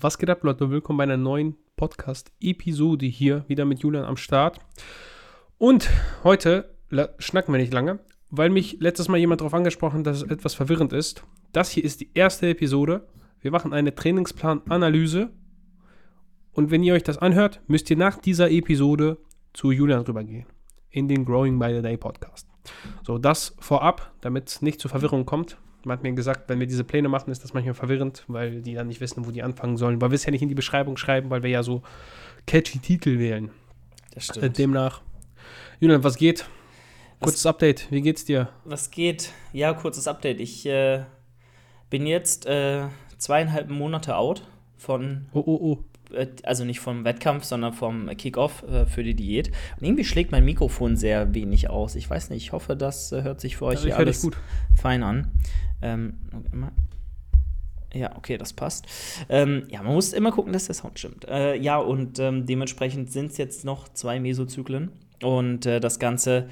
Was geht ab, Leute? Willkommen bei einer neuen Podcast-Episode hier, wieder mit Julian am Start. Und heute schnacken wir nicht lange, weil mich letztes Mal jemand darauf angesprochen hat, dass es etwas verwirrend ist. Das hier ist die erste Episode. Wir machen eine Trainingsplan-Analyse. Und wenn ihr euch das anhört, müsst ihr nach dieser Episode zu Julian rübergehen. In den Growing by the Day Podcast. So, das vorab, damit es nicht zu Verwirrung kommt. Man hat mir gesagt, wenn wir diese Pläne machen, ist das manchmal verwirrend, weil die dann nicht wissen, wo die anfangen sollen. Weil wir es ja nicht in die Beschreibung schreiben, weil wir ja so catchy Titel wählen. Das stimmt. Äh, demnach. Julian, was geht? Kurzes was, Update, wie geht's dir? Was geht? Ja, kurzes Update. Ich äh, bin jetzt äh, zweieinhalb Monate out von oh, oh, oh. Äh, also nicht vom Wettkampf, sondern vom Kickoff äh, für die Diät. Und irgendwie schlägt mein Mikrofon sehr wenig aus. Ich weiß nicht, ich hoffe, das äh, hört sich für euch ja, hier alles fein an. Ähm, ja, okay, das passt. Ähm, ja, man muss immer gucken, dass der Sound stimmt. Äh, ja, und ähm, dementsprechend sind es jetzt noch zwei Mesozyklen. Und äh, das Ganze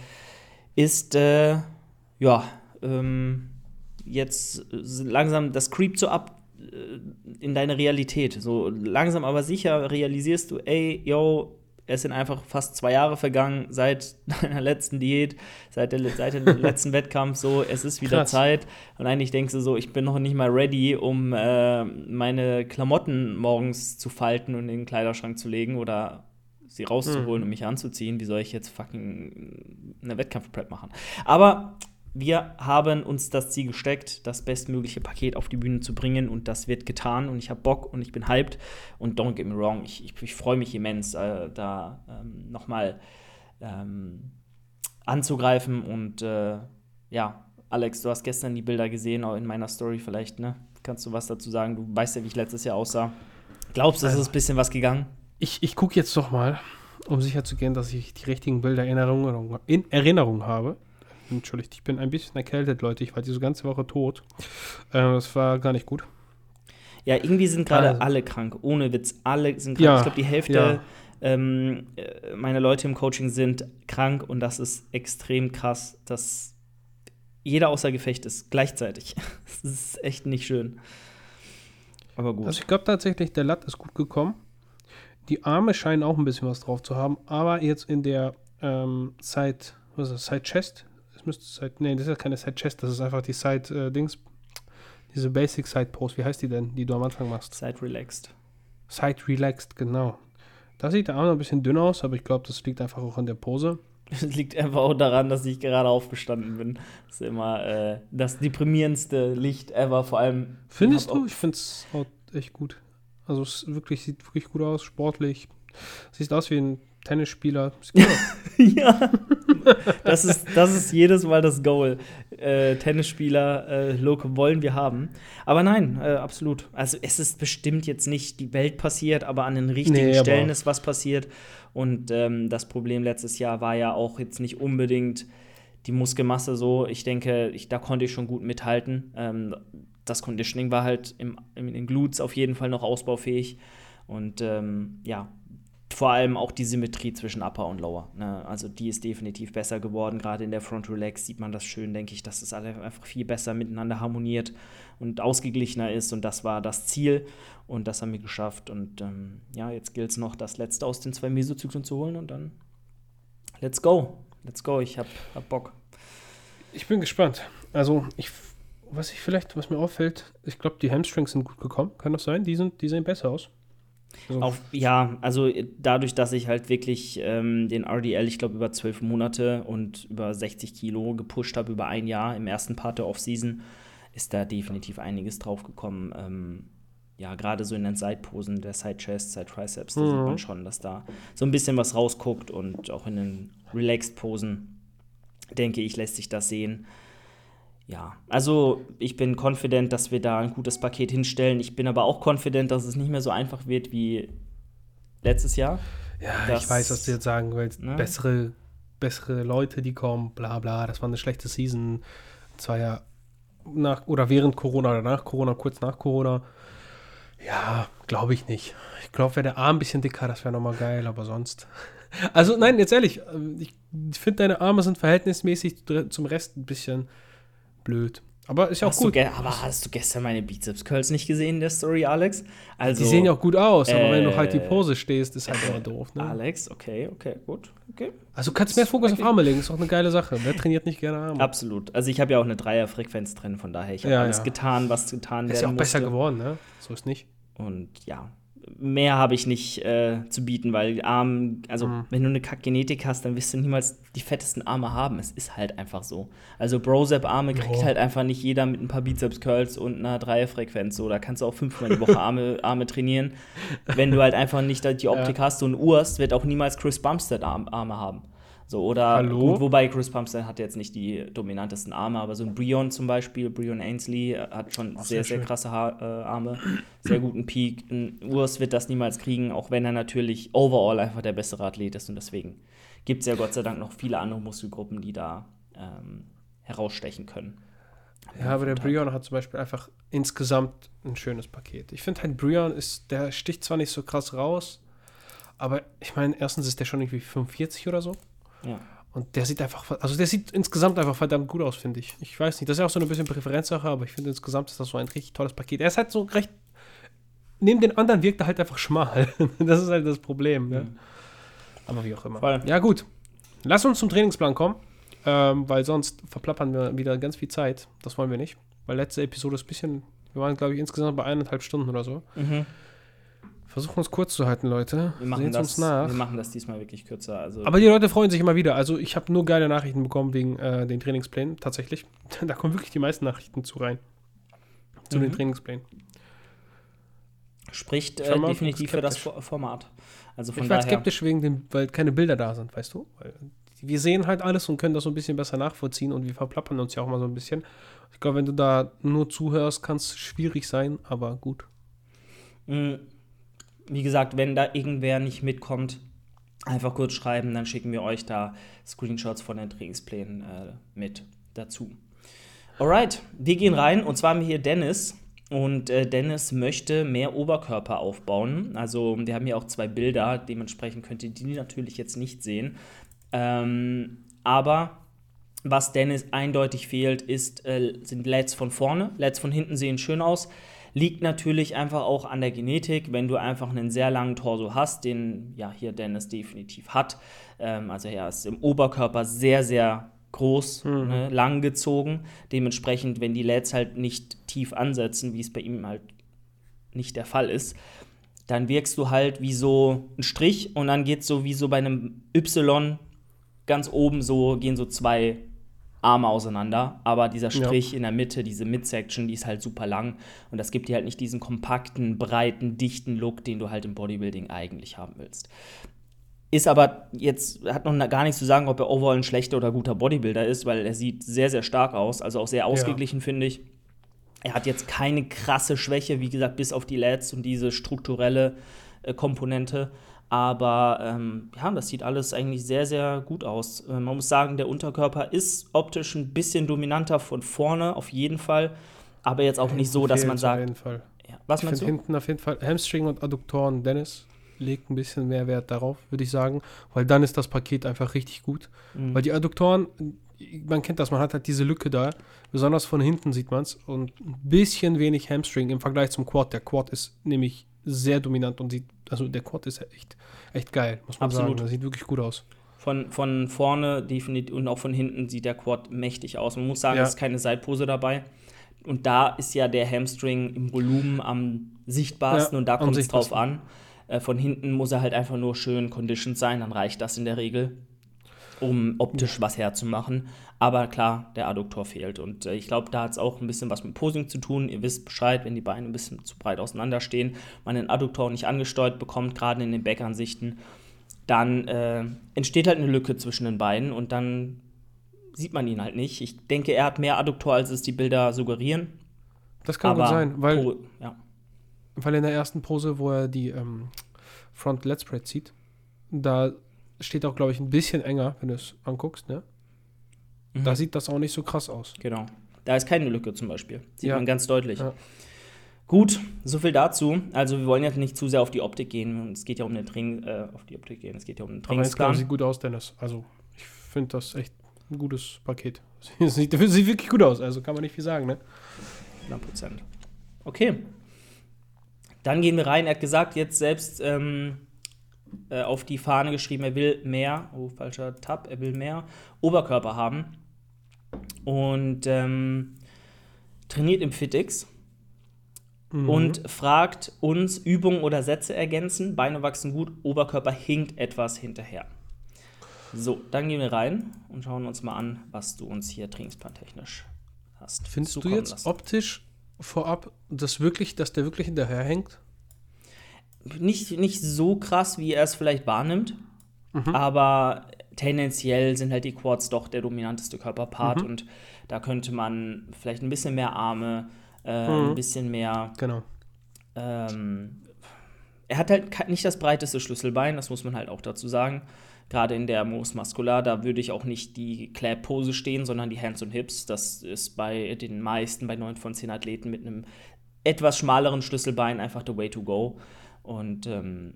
ist, äh, ja, ähm, jetzt langsam, das creept so ab äh, in deine Realität. So langsam aber sicher realisierst du, ey, yo, es sind einfach fast zwei Jahre vergangen seit deiner letzten Diät, seit, der, seit dem letzten Wettkampf. So, es ist wieder Krass. Zeit. Und eigentlich denkst du so, ich bin noch nicht mal ready, um äh, meine Klamotten morgens zu falten und in den Kleiderschrank zu legen oder sie rauszuholen mhm. und mich anzuziehen. Wie soll ich jetzt fucking eine Wettkampfprep machen? Aber wir haben uns das Ziel gesteckt, das bestmögliche Paket auf die Bühne zu bringen und das wird getan und ich habe Bock und ich bin hyped und don't get me wrong, ich, ich, ich freue mich immens, äh, da ähm, nochmal ähm, anzugreifen und äh, ja, Alex, du hast gestern die Bilder gesehen, auch in meiner Story vielleicht, ne? Kannst du was dazu sagen? Du weißt ja, wie ich letztes Jahr aussah. Glaubst du, es ist ein bisschen was gegangen? Ich, ich gucke jetzt doch mal, um sicher zu gehen, dass ich die richtigen Bilder in Erinnerung, in Erinnerung habe. Entschuldigt, ich bin ein bisschen erkältet, Leute. Ich war diese ganze Woche tot. Äh, das war gar nicht gut. Ja, irgendwie sind gerade also. alle krank. Ohne Witz. Alle sind krank. Ja, ich glaube, die Hälfte ja. ähm, äh, meiner Leute im Coaching sind krank und das ist extrem krass, dass jeder außer Gefecht ist gleichzeitig. das ist echt nicht schön. Aber gut. Also ich glaube tatsächlich, der Latt ist gut gekommen. Die Arme scheinen auch ein bisschen was drauf zu haben, aber jetzt in der ähm, Side, was ist das, Side Chest, müsste Side, nee, das ist ja keine Side Chest, das ist einfach die Side äh, Dings, diese Basic Side Pose. Wie heißt die denn, die du am Anfang machst? Side Relaxed. Side Relaxed, genau. Da sieht der Arm noch ein bisschen dünn aus, aber ich glaube, das liegt einfach auch an der Pose. Es liegt einfach auch daran, dass ich gerade aufgestanden bin. Das ist immer äh, das deprimierendste Licht ever, vor allem. Findest du? Ich finde es echt gut. Also es wirklich, sieht wirklich gut aus, sportlich. Sieht aus wie ein Tennisspieler. ja, das ist, das ist jedes Mal das Goal. Äh, Tennisspieler, äh, Look wollen wir haben. Aber nein, äh, absolut. Also es ist bestimmt jetzt nicht die Welt passiert, aber an den richtigen nee, Stellen ist was passiert. Und ähm, das Problem letztes Jahr war ja auch jetzt nicht unbedingt die Muskelmasse so. Ich denke, ich, da konnte ich schon gut mithalten. Ähm, das Conditioning war halt im, in den Glutes auf jeden Fall noch ausbaufähig. Und ähm, ja, vor allem auch die Symmetrie zwischen Upper und Lower. Ne? Also die ist definitiv besser geworden. Gerade in der Front Relax sieht man das schön, denke ich, dass es alle einfach viel besser miteinander harmoniert und ausgeglichener ist. Und das war das Ziel. Und das haben wir geschafft. Und ähm, ja, jetzt gilt es noch, das letzte aus den zwei Mesozyklen zu holen. Und dann let's go. Let's go. Ich hab, hab Bock. Ich bin gespannt. Also, ich, was ich vielleicht, was mir auffällt, ich glaube, die Hamstrings sind gut gekommen. Kann das sein? Die, sind, die sehen besser aus. Also Auf, ja, also äh, dadurch, dass ich halt wirklich ähm, den RDL, ich glaube, über zwölf Monate und über 60 Kilo gepusht habe, über ein Jahr im ersten Part der Offseason, ist da definitiv einiges draufgekommen. Ähm, ja, gerade so in den Side-Posen, der Side-Chest, Side-Triceps, da mhm. sieht man schon, dass da so ein bisschen was rausguckt und auch in den Relaxed-Posen, denke ich, lässt sich das sehen ja, also ich bin confident, dass wir da ein gutes Paket hinstellen. Ich bin aber auch confident, dass es nicht mehr so einfach wird wie letztes Jahr. Ja, dass, ich weiß, was du jetzt sagen willst. Ne? Bessere, bessere Leute, die kommen, bla bla. Das war eine schlechte Season. Zwar ja nach oder während Corona oder nach Corona, kurz nach Corona. Ja, glaube ich nicht. Ich glaube, wäre der Arm ein bisschen dicker, das wäre nochmal geil, aber sonst. Also, nein, jetzt ehrlich, ich finde, deine Arme sind verhältnismäßig zum Rest ein bisschen blöd. Aber ist ja hast auch gut. aber hast du gestern meine Bizeps-Curls nicht gesehen in der Story, Alex? Also, die sehen ja auch gut aus, aber äh, wenn du halt die äh, Pose stehst, ist halt immer doof. Ne? Alex, okay, okay, gut. Okay. Also du kannst mehr Fokus auf Arme legen, ist auch eine geile Sache. Wer trainiert nicht gerne Arme? Absolut. Also ich habe ja auch eine Dreierfrequenz drin, von daher, ich habe ja, alles ja. getan, was getan werden Ist ja auch musste. besser geworden, ne? So ist nicht. Und ja, mehr habe ich nicht äh, zu bieten, weil Arm, also mhm. wenn du eine Kack-Genetik hast, dann wirst du niemals die fettesten Arme haben. Es ist halt einfach so. Also Brozep-Arme kriegt oh. halt einfach nicht jeder mit ein paar Bizeps-Curls und einer Dreierfrequenz. So, da kannst du auch fünfmal die Woche Arme, Arme trainieren. Wenn du halt einfach nicht die Optik ja. hast. So ein Urs wird auch niemals Chris Bumstead Arme haben. So, oder Hallo? gut, wobei Chris Pumpster hat jetzt nicht die dominantesten Arme, aber so ein Brion zum Beispiel, Brion Ainsley äh, hat schon Ach, sehr, sehr, sehr krasse ha äh, Arme, sehr guten Peak. Ein Urs wird das niemals kriegen, auch wenn er natürlich overall einfach der bessere Athlet ist und deswegen gibt es ja Gott sei Dank noch viele andere Muskelgruppen, die da ähm, herausstechen können. Ja, aber der Brion hat zum Beispiel einfach insgesamt ein schönes Paket. Ich finde halt, Brion ist, der sticht zwar nicht so krass raus, aber ich meine, erstens ist der schon irgendwie 45 oder so. Ja. Und der sieht einfach, also der sieht insgesamt einfach verdammt gut aus, finde ich. Ich weiß nicht, das ist ja auch so ein bisschen Präferenzsache, aber ich finde insgesamt ist das so ein richtig tolles Paket. Er ist halt so recht, neben den anderen wirkt er halt einfach schmal. das ist halt das Problem, ne? Mhm. Aber wie auch immer. Voll. Ja, gut. Lass uns zum Trainingsplan kommen, ähm, weil sonst verplappern wir wieder ganz viel Zeit. Das wollen wir nicht. Weil letzte Episode ist ein bisschen, wir waren, glaube ich, insgesamt bei eineinhalb Stunden oder so. Mhm. Versuchen uns kurz zu halten, Leute. Wir machen, das, wir machen das diesmal wirklich kürzer. Also Aber die Leute freuen sich immer wieder. Also ich habe nur geile Nachrichten bekommen wegen äh, den Trainingsplänen, tatsächlich. da kommen wirklich die meisten Nachrichten zu rein. Zu mhm. den Trainingsplänen. Spricht äh, definitiv für das Format. Also von ich war skeptisch wegen dem, weil keine Bilder da sind, weißt du? Weil wir sehen halt alles und können das so ein bisschen besser nachvollziehen und wir verplappern uns ja auch mal so ein bisschen. Ich glaube, wenn du da nur zuhörst, kann es schwierig sein, aber gut. Mhm wie gesagt, wenn da irgendwer nicht mitkommt, einfach kurz schreiben, dann schicken wir euch da Screenshots von den Trainingsplänen äh, mit dazu. Alright, wir gehen rein und zwar haben wir hier Dennis. Und äh, Dennis möchte mehr Oberkörper aufbauen. Also, wir haben hier auch zwei Bilder, dementsprechend könnt ihr die natürlich jetzt nicht sehen. Ähm, aber was Dennis eindeutig fehlt, ist, äh, sind Leds von vorne. Leds von hinten sehen schön aus. Liegt natürlich einfach auch an der Genetik, wenn du einfach einen sehr langen Torso hast, den ja hier Dennis definitiv hat. Ähm, also er ist im Oberkörper sehr, sehr groß, mhm. ne, lang gezogen. Dementsprechend, wenn die Lats halt nicht tief ansetzen, wie es bei ihm halt nicht der Fall ist, dann wirkst du halt wie so ein Strich und dann geht es so wie so bei einem Y ganz oben so, gehen so zwei Arme auseinander, aber dieser Strich ja. in der Mitte, diese Midsection, die ist halt super lang und das gibt dir halt nicht diesen kompakten, breiten, dichten Look, den du halt im Bodybuilding eigentlich haben willst. Ist aber jetzt, hat noch gar nichts zu sagen, ob er overall ein schlechter oder guter Bodybuilder ist, weil er sieht sehr, sehr stark aus, also auch sehr ausgeglichen, ja. finde ich. Er hat jetzt keine krasse Schwäche, wie gesagt, bis auf die Lats und diese strukturelle äh, Komponente. Aber ähm, ja, das sieht alles eigentlich sehr, sehr gut aus. Äh, man muss sagen, der Unterkörper ist optisch ein bisschen dominanter von vorne, auf jeden Fall. Aber jetzt auch nicht so, dass man sagt. Auf jeden Fall. Ja, was ich meinst du? hinten auf jeden Fall Hamstring und Adduktoren. Dennis legt ein bisschen mehr Wert darauf, würde ich sagen. Weil dann ist das Paket einfach richtig gut. Mhm. Weil die Adduktoren, man kennt das, man hat halt diese Lücke da. Besonders von hinten sieht man es. Und ein bisschen wenig Hamstring im Vergleich zum Quad. Der Quad ist nämlich sehr dominant und sieht, also der Quad ist echt, echt geil, muss man Absolut. sagen. Das sieht wirklich gut aus. Von, von vorne definitiv und auch von hinten sieht der Quad mächtig aus. Man muss sagen, ja. es ist keine Seitpose dabei. Und da ist ja der Hamstring im Volumen am sichtbarsten ja, und da kommt es drauf an. Äh, von hinten muss er halt einfach nur schön conditioned sein, dann reicht das in der Regel um optisch was herzumachen. Aber klar, der Adduktor fehlt. Und äh, ich glaube, da hat es auch ein bisschen was mit Posing zu tun. Ihr wisst Bescheid, wenn die Beine ein bisschen zu breit auseinanderstehen, man den Adduktor nicht angesteuert bekommt, gerade in den Backansichten, dann äh, entsteht halt eine Lücke zwischen den Beinen und dann sieht man ihn halt nicht. Ich denke, er hat mehr Adduktor, als es die Bilder suggerieren. Das kann Aber gut sein, weil, ja. weil in der ersten Pose, wo er die ähm, Front Let's Spread zieht, da steht auch, glaube ich, ein bisschen enger, wenn du es anguckst, ne? Mhm. Da sieht das auch nicht so krass aus. Genau. Da ist keine Lücke zum Beispiel. Sieht ja. man ganz deutlich. Ja. Gut, so viel dazu. Also wir wollen jetzt nicht zu sehr auf die Optik gehen. Es geht ja um den Training, äh, auf die Optik gehen. Es geht ja um den Trainingsplan. Aber sieht gut aus, Dennis. Also ich finde das echt ein gutes Paket. sieht, sieht wirklich gut aus, also kann man nicht viel sagen, ne? 100 Prozent. Okay. Dann gehen wir rein. Er hat gesagt, jetzt selbst ähm, äh, auf die Fahne geschrieben, er will mehr, oh, falscher Tab, er will mehr Oberkörper haben. Und ähm, trainiert im FitX mhm. und fragt uns Übungen oder Sätze ergänzen. Beine wachsen gut, Oberkörper hinkt etwas hinterher. So, dann gehen wir rein und schauen uns mal an, was du uns hier trainingsplantechnisch hast. Findest du jetzt lassen. optisch vorab, dass wirklich, dass der wirklich hinterherhängt? Nicht, nicht so krass, wie er es vielleicht wahrnimmt, mhm. aber tendenziell sind halt die Quads doch der dominanteste Körperpart mhm. und da könnte man vielleicht ein bisschen mehr Arme, äh, mhm. ein bisschen mehr. Genau. Ähm, er hat halt nicht das breiteste Schlüsselbein, das muss man halt auch dazu sagen. Gerade in der Mos Muscular, da würde ich auch nicht die Clap-Pose stehen, sondern die Hands und Hips. Das ist bei den meisten, bei 9 von 10 Athleten mit einem etwas schmaleren Schlüsselbein einfach the way to go. Und ähm,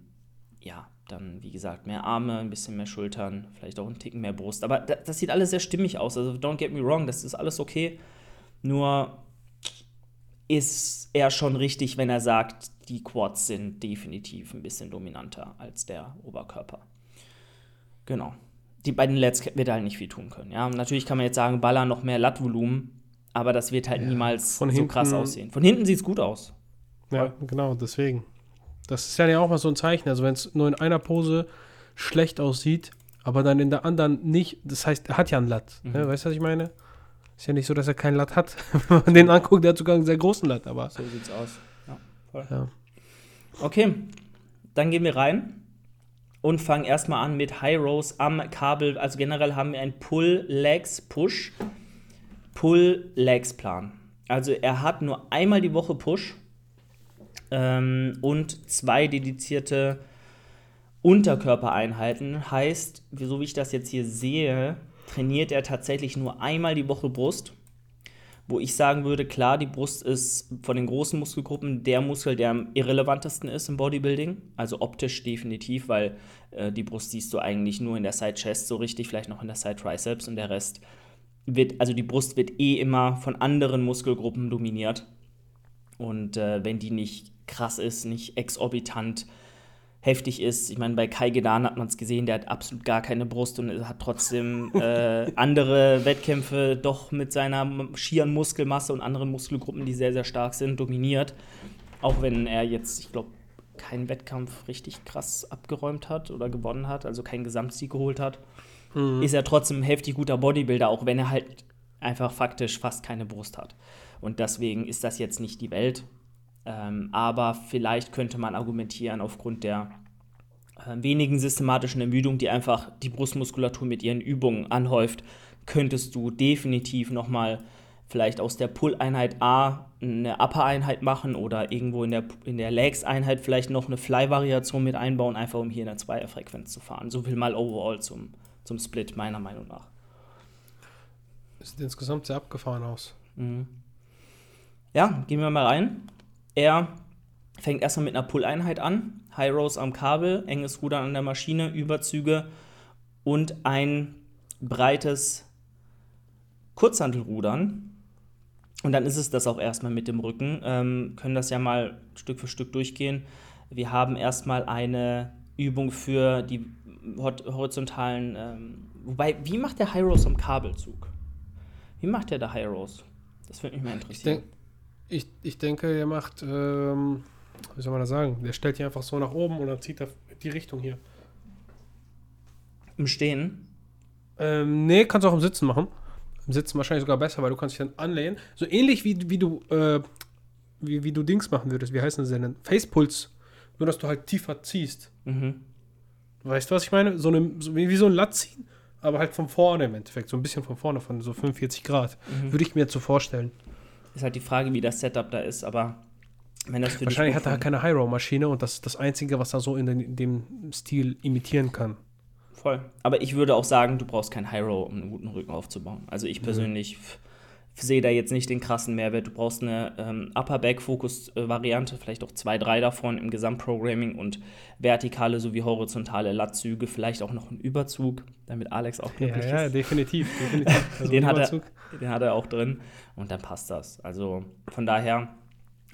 ja, dann, wie gesagt, mehr Arme, ein bisschen mehr Schultern, vielleicht auch ein Ticken mehr Brust. Aber das, das sieht alles sehr stimmig aus. Also, don't get me wrong, das ist alles okay. Nur ist er schon richtig, wenn er sagt, die Quads sind definitiv ein bisschen dominanter als der Oberkörper. Genau. Die, bei den Lets wird er halt nicht viel tun können. Ja, natürlich kann man jetzt sagen, Baller noch mehr Lattvolumen, aber das wird halt ja, niemals so hinten, krass aussehen. Von hinten sieht es gut aus. Ja, genau, deswegen. Das ist ja auch mal so ein Zeichen. Also, wenn es nur in einer Pose schlecht aussieht, aber dann in der anderen nicht, das heißt, er hat ja einen Latt. Ne? Mhm. Ne? Weißt du, was ich meine? Ist ja nicht so, dass er keinen Latt hat. Wenn man den anguckt, der hat sogar einen sehr großen Latt, aber. So sieht's aus. Ja, voll. Ja. Okay, dann gehen wir rein und fangen erstmal an mit High Rows am Kabel. Also generell haben wir einen Pull-Legs-Push, Pull-Legs-Plan. Also er hat nur einmal die Woche Push ähm, und zwei dedizierte Unterkörpereinheiten. Heißt, so wie ich das jetzt hier sehe, trainiert er tatsächlich nur einmal die Woche Brust. Wo ich sagen würde, klar, die Brust ist von den großen Muskelgruppen der Muskel, der am irrelevantesten ist im Bodybuilding. Also optisch definitiv, weil äh, die Brust siehst du eigentlich nur in der Side Chest so richtig, vielleicht noch in der Side Triceps und der Rest wird, also die Brust wird eh immer von anderen Muskelgruppen dominiert. Und äh, wenn die nicht krass ist, nicht exorbitant heftig ist. Ich meine, bei Kai Gedan hat man es gesehen, der hat absolut gar keine Brust und hat trotzdem äh, andere Wettkämpfe doch mit seiner schieren Muskelmasse und anderen Muskelgruppen, die sehr, sehr stark sind, dominiert. Auch wenn er jetzt, ich glaube, keinen Wettkampf richtig krass abgeräumt hat oder gewonnen hat, also keinen Gesamtsieg geholt hat, mhm. ist er trotzdem ein heftig guter Bodybuilder, auch wenn er halt einfach faktisch fast keine Brust hat. Und deswegen ist das jetzt nicht die Welt. Ähm, aber vielleicht könnte man argumentieren, aufgrund der äh, wenigen systematischen Ermüdung, die einfach die Brustmuskulatur mit ihren Übungen anhäuft, könntest du definitiv nochmal vielleicht aus der Pull-Einheit A eine Upper-Einheit machen oder irgendwo in der, in der Legs-Einheit vielleicht noch eine Fly-Variation mit einbauen, einfach um hier in der Zweierfrequenz zu fahren. So viel mal overall zum, zum Split, meiner Meinung nach. Sieht insgesamt sehr abgefahren aus. Mhm. Ja, gehen wir mal rein. Er fängt erstmal mit einer Pull-Einheit an. High Rows am Kabel, enges Rudern an der Maschine, Überzüge und ein breites Kurzhantelrudern. Und dann ist es das auch erstmal mit dem Rücken. Ähm, können das ja mal Stück für Stück durchgehen. Wir haben erstmal eine Übung für die horizontalen. Ähm, wobei, wie macht der High Rows am Kabelzug? Wie macht der da High Rows? Das würde mich mal interessieren. Ich denke, ich, denke, er macht, ähm, wie soll man das sagen? Der stellt hier einfach so nach oben und dann zieht er die Richtung hier. Im Stehen? Ähm, nee, kannst du auch im Sitzen machen. Im Sitzen wahrscheinlich sogar besser, weil du kannst dich dann anlehnen. So ähnlich wie, wie du, äh, wie, wie du Dings machen würdest. Wie heißen sie denn? Facepuls. Nur, dass du halt tiefer ziehst. Mhm. Weißt du, was ich meine? So, eine, so wie, wie so ein Latt ziehen, aber halt von vorne im Endeffekt. So ein bisschen von vorne, von so 45 Grad. Mhm. Würde ich mir jetzt so vorstellen. Ist halt die Frage, wie das Setup da ist, aber wenn das für Wahrscheinlich hat er halt keine High-Row-Maschine und das ist das Einzige, was er so in, den, in, dem Stil imitieren kann. Voll. Aber ich würde auch sagen, du brauchst kein High-Row, um einen guten Rücken aufzubauen. Also ich mhm. Sehe da jetzt nicht den krassen Mehrwert. Du brauchst eine ähm, Upper-Back-Fokus-Variante, vielleicht auch zwei, drei davon im Gesamtprogramming und vertikale sowie horizontale Lattzüge, vielleicht auch noch einen Überzug, damit Alex auch glücklich ja, ja, ist. Ja, definitiv. definitiv. Also den, hat er, den hat er auch drin und dann passt das. Also von daher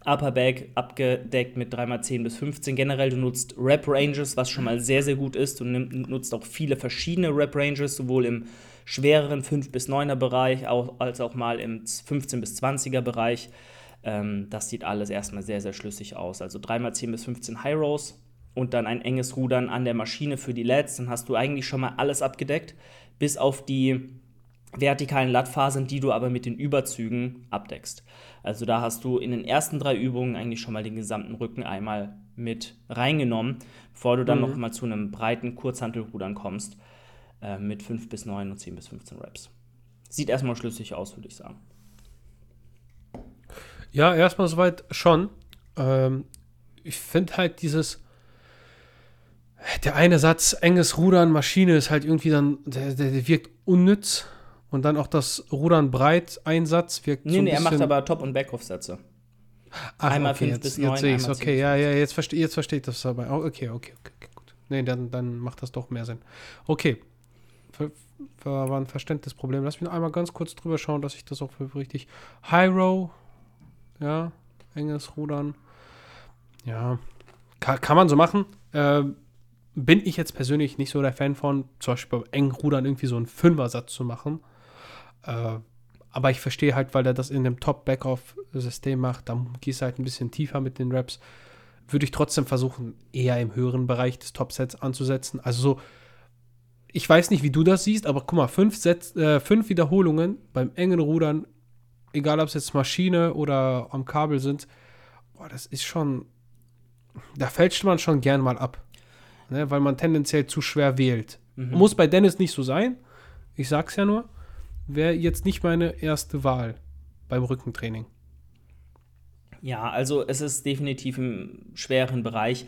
Upper Back abgedeckt mit 3x10 bis 15. Generell, du nutzt Rap Ranges, was schon mal sehr, sehr gut ist. Du nutzt auch viele verschiedene Rap Ranges, sowohl im schwereren 5 bis 9er Bereich auch, als auch mal im 15 bis 20er Bereich. Ähm, das sieht alles erstmal sehr, sehr schlüssig aus. Also 3x10 bis 15 High Rows und dann ein enges Rudern an der Maschine für die LEDs. Dann hast du eigentlich schon mal alles abgedeckt, bis auf die vertikalen Lattphasen, die du aber mit den Überzügen abdeckst. Also da hast du in den ersten drei Übungen eigentlich schon mal den gesamten Rücken einmal mit reingenommen, bevor du dann mhm. noch mal zu einem breiten Kurzhantelrudern kommst äh, mit 5 bis 9 und 10 bis 15 Reps. Sieht erstmal schlüssig aus, würde ich sagen. Ja, erstmal soweit schon. Ähm, ich finde halt dieses der eine Satz, enges Rudern, Maschine ist halt irgendwie dann, der, der, der wirkt unnütz. Und dann auch das Rudern breit Einsatz wirkt Nee, so nee, er macht aber Top- und Backoff-Sätze. einmal okay, 5 bis 9. Jetzt sehe ich Okay, ja, ja, jetzt verstehe jetzt versteh ich das dabei. Oh, okay, okay, okay, gut. Nee, dann, dann macht das doch mehr Sinn. Okay. War ein Verständnisproblem. Lass mich noch einmal ganz kurz drüber schauen, dass ich das auch richtig. High Row. Ja, enges Rudern. Ja. Kann, kann man so machen. Ähm, bin ich jetzt persönlich nicht so der Fan von, zum Beispiel beim engen Rudern irgendwie so einen Fünfersatz zu machen. Äh, aber ich verstehe halt, weil er das in dem Top-Backoff-System macht, da gehst du halt ein bisschen tiefer mit den Raps. Würde ich trotzdem versuchen, eher im höheren Bereich des Top-Sets anzusetzen. Also so, ich weiß nicht, wie du das siehst, aber guck mal, fünf, Set, äh, fünf Wiederholungen beim engen Rudern, egal ob es jetzt Maschine oder am Kabel sind, boah, das ist schon, da fälscht man schon gern mal ab. Ne, weil man tendenziell zu schwer wählt. Mhm. Muss bei Dennis nicht so sein. Ich sag's ja nur wäre jetzt nicht meine erste Wahl beim Rückentraining. Ja, also es ist definitiv im schweren Bereich.